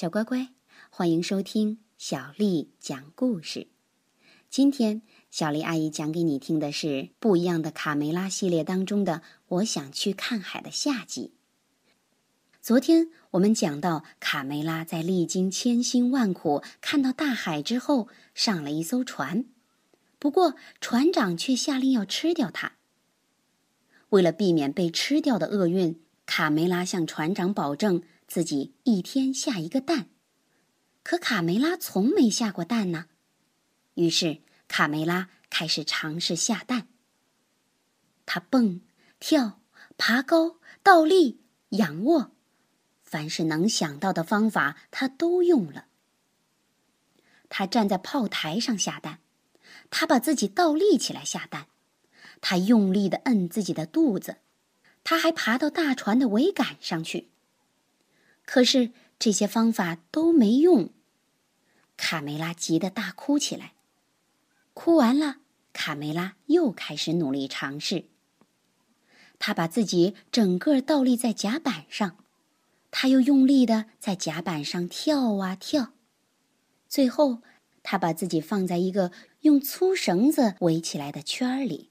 小乖乖，欢迎收听小丽讲故事。今天，小丽阿姨讲给你听的是《不一样的卡梅拉》系列当中的《我想去看海》的下集。昨天我们讲到，卡梅拉在历经千辛万苦看到大海之后，上了一艘船。不过，船长却下令要吃掉它。为了避免被吃掉的厄运，卡梅拉向船长保证。自己一天下一个蛋，可卡梅拉从没下过蛋呢。于是卡梅拉开始尝试下蛋。他蹦、跳、爬高、倒立、仰卧，凡是能想到的方法他都用了。他站在炮台上下蛋，他把自己倒立起来下蛋，他用力的摁自己的肚子，他还爬到大船的桅杆上去。可是这些方法都没用，卡梅拉急得大哭起来。哭完了，卡梅拉又开始努力尝试。他把自己整个倒立在甲板上，他又用力的在甲板上跳啊跳。最后，他把自己放在一个用粗绳子围起来的圈儿里。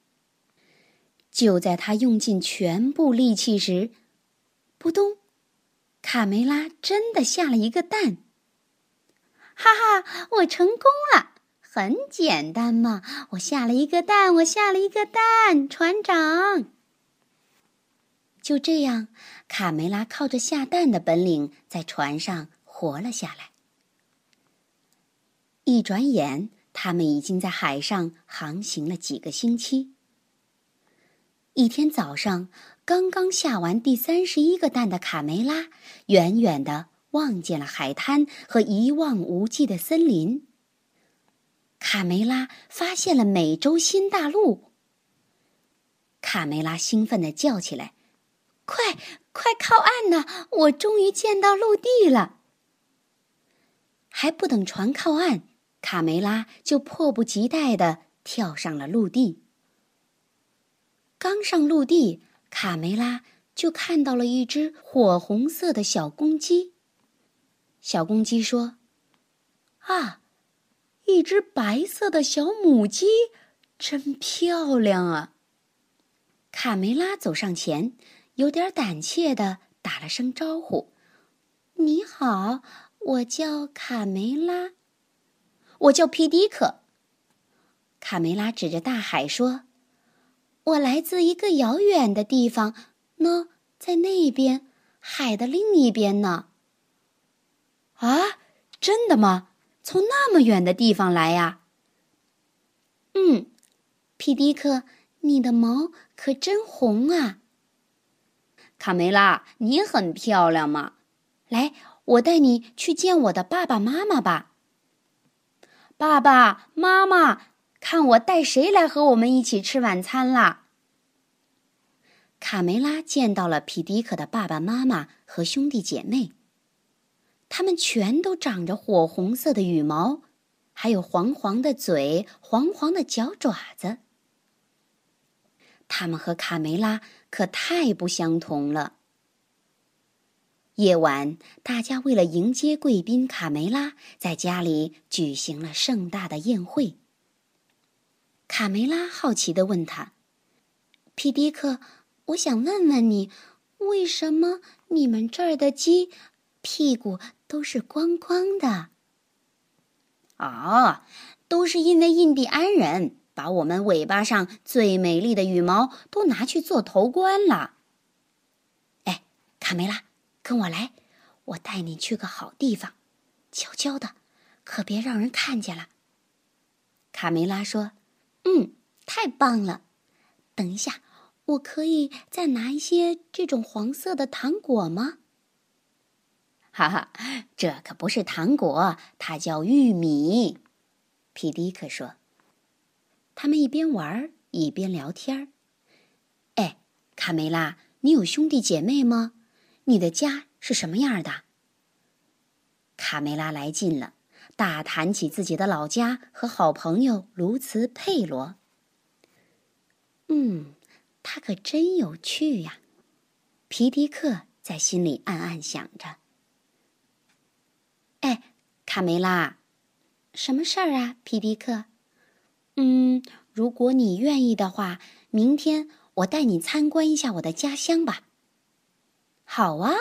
就在他用尽全部力气时，扑通！卡梅拉真的下了一个蛋，哈哈，我成功了！很简单嘛，我下了一个蛋，我下了一个蛋，船长。就这样，卡梅拉靠着下蛋的本领，在船上活了下来。一转眼，他们已经在海上航行了几个星期。一天早上。刚刚下完第三十一个蛋的卡梅拉，远远的望见了海滩和一望无际的森林。卡梅拉发现了美洲新大陆。卡梅拉兴奋的叫起来：“快，快靠岸呐！我终于见到陆地了！”还不等船靠岸，卡梅拉就迫不及待的跳上了陆地。刚上陆地。卡梅拉就看到了一只火红色的小公鸡。小公鸡说：“啊，一只白色的小母鸡，真漂亮啊！”卡梅拉走上前，有点胆怯的打了声招呼：“你好，我叫卡梅拉。”“我叫皮迪克。”卡梅拉指着大海说。我来自一个遥远的地方，呢，在那边，海的另一边呢。啊，真的吗？从那么远的地方来呀？嗯，皮迪克，你的毛可真红啊！卡梅拉，你很漂亮嘛。来，我带你去见我的爸爸妈妈吧。爸爸妈妈。看我带谁来和我们一起吃晚餐啦？卡梅拉见到了皮迪克的爸爸妈妈和兄弟姐妹，他们全都长着火红色的羽毛，还有黄黄的嘴、黄黄的脚爪子。他们和卡梅拉可太不相同了。夜晚，大家为了迎接贵宾卡梅拉，在家里举行了盛大的宴会。卡梅拉好奇地问他：“皮迪克，我想问问你，为什么你们这儿的鸡屁股都是光光的？”“啊，都是因为印第安人把我们尾巴上最美丽的羽毛都拿去做头冠了。”“哎，卡梅拉，跟我来，我带你去个好地方，悄悄的，可别让人看见了。”卡梅拉说。嗯，太棒了！等一下，我可以再拿一些这种黄色的糖果吗？哈哈，这可不是糖果，它叫玉米。皮迪克说。他们一边玩一边聊天儿。哎，卡梅拉，你有兄弟姐妹吗？你的家是什么样的？卡梅拉来劲了。大谈起自己的老家和好朋友卢茨佩罗。嗯，他可真有趣呀，皮迪克在心里暗暗想着。哎卡梅拉。什么事儿啊，皮迪克？嗯，如果你愿意的话，明天我带你参观一下我的家乡吧。好啊，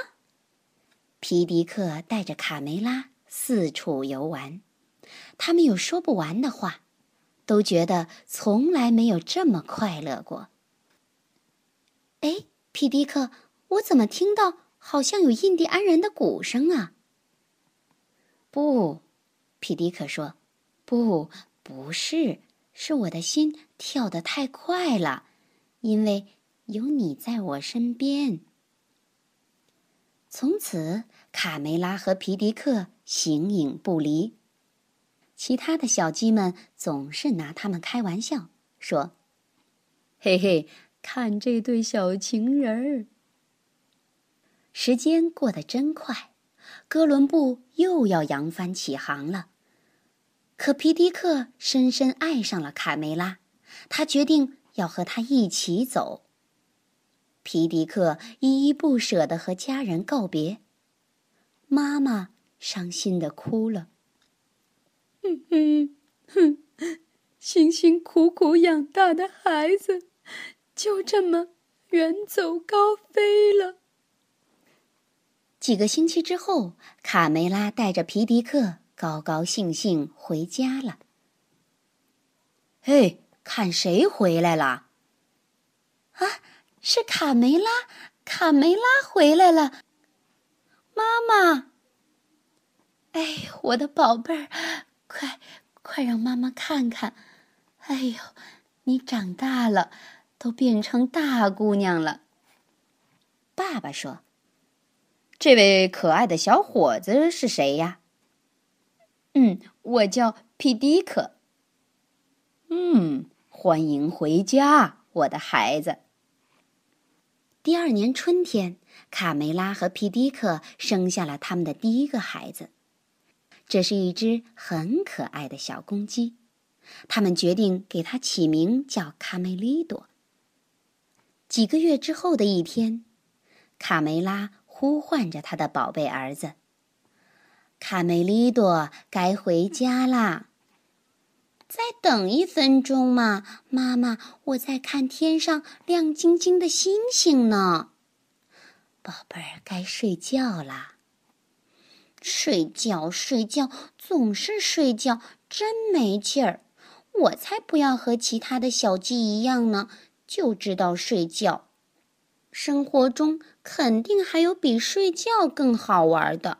皮迪克带着卡梅拉四处游玩，他们有说不完的话，都觉得从来没有这么快乐过。哎，皮迪克，我怎么听到好像有印第安人的鼓声啊？不，皮迪克说：“不，不是，是我的心跳得太快了，因为有你在我身边。”从此，卡梅拉和皮迪克形影不离。其他的小鸡们总是拿他们开玩笑，说：“嘿嘿。”看这对小情人儿。时间过得真快，哥伦布又要扬帆起航了。可皮迪克深深爱上了卡梅拉，他决定要和她一起走。皮迪克依依不舍地和家人告别，妈妈伤心地哭了。哼哼哼，辛辛苦苦养大的孩子。就这么远走高飞了。几个星期之后，卡梅拉带着皮迪克高高兴兴回家了。嘿，看谁回来了？啊，是卡梅拉！卡梅拉回来了。妈妈，哎，我的宝贝儿，快快让妈妈看看！哎呦，你长大了。都变成大姑娘了。爸爸说：“这位可爱的小伙子是谁呀？”“嗯，我叫皮迪克。”“嗯，欢迎回家，我的孩子。”第二年春天，卡梅拉和皮迪克生下了他们的第一个孩子。这是一只很可爱的小公鸡，他们决定给它起名叫卡梅利多。几个月之后的一天，卡梅拉呼唤着他的宝贝儿子：“卡梅利多，该回家啦！再等一分钟嘛，妈妈，我在看天上亮晶晶的星星呢。宝贝儿，该睡觉啦！睡觉，睡觉，总是睡觉，真没劲儿！我才不要和其他的小鸡一样呢。”就知道睡觉，生活中肯定还有比睡觉更好玩的。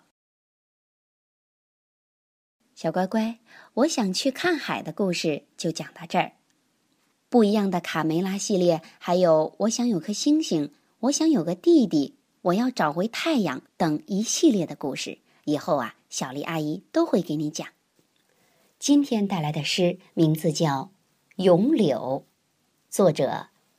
小乖乖，我想去看海的故事就讲到这儿。不一样的卡梅拉系列，还有我想有颗星星，我想有个弟弟，我要找回太阳等一系列的故事，以后啊，小丽阿姨都会给你讲。今天带来的诗名字叫《咏柳》，作者。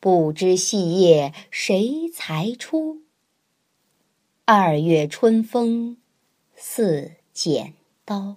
不知细叶谁裁出？二月春风似剪刀。